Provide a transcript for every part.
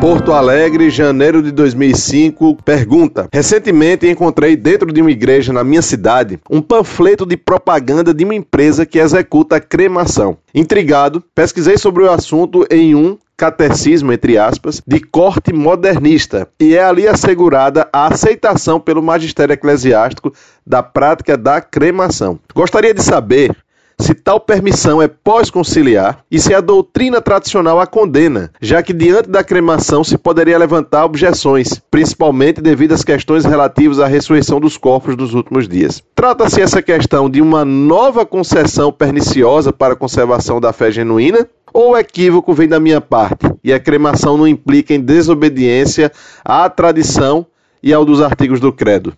Porto Alegre, janeiro de 2005. Pergunta: Recentemente encontrei dentro de uma igreja na minha cidade um panfleto de propaganda de uma empresa que executa cremação. Intrigado, pesquisei sobre o assunto em um catecismo, entre aspas, de corte modernista, e é ali assegurada a aceitação pelo magistério eclesiástico da prática da cremação. Gostaria de saber se tal permissão é pós-conciliar e se a doutrina tradicional a condena, já que diante da cremação se poderia levantar objeções, principalmente devido às questões relativas à ressurreição dos corpos dos últimos dias. Trata-se essa questão de uma nova concessão perniciosa para a conservação da fé genuína? Ou o equívoco vem da minha parte e a cremação não implica em desobediência à tradição e ao dos artigos do credo?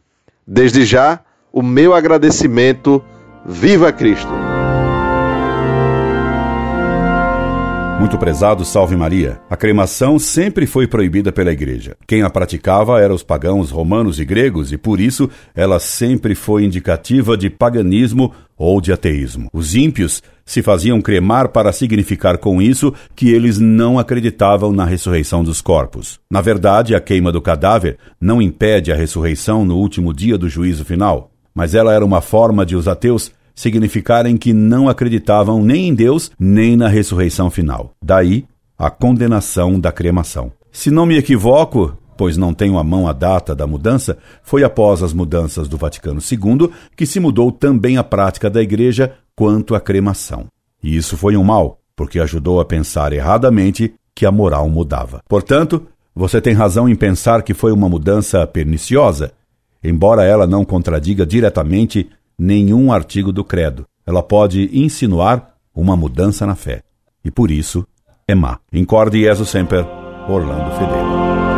Desde já, o meu agradecimento. Viva Cristo! Muito prezado, salve Maria. A cremação sempre foi proibida pela Igreja. Quem a praticava eram os pagãos romanos e gregos, e por isso ela sempre foi indicativa de paganismo ou de ateísmo. Os ímpios se faziam cremar para significar com isso que eles não acreditavam na ressurreição dos corpos. Na verdade, a queima do cadáver não impede a ressurreição no último dia do juízo final, mas ela era uma forma de os ateus significarem que não acreditavam nem em Deus, nem na ressurreição final. Daí a condenação da cremação. Se não me equivoco, pois não tenho à mão a data da mudança, foi após as mudanças do Vaticano II que se mudou também a prática da Igreja quanto à cremação. E isso foi um mal, porque ajudou a pensar erradamente que a moral mudava. Portanto, você tem razão em pensar que foi uma mudança perniciosa, embora ela não contradiga diretamente nenhum artigo do credo. Ela pode insinuar uma mudança na fé. E por isso é má. Incorde Jesus Semper, Orlando Fedeli.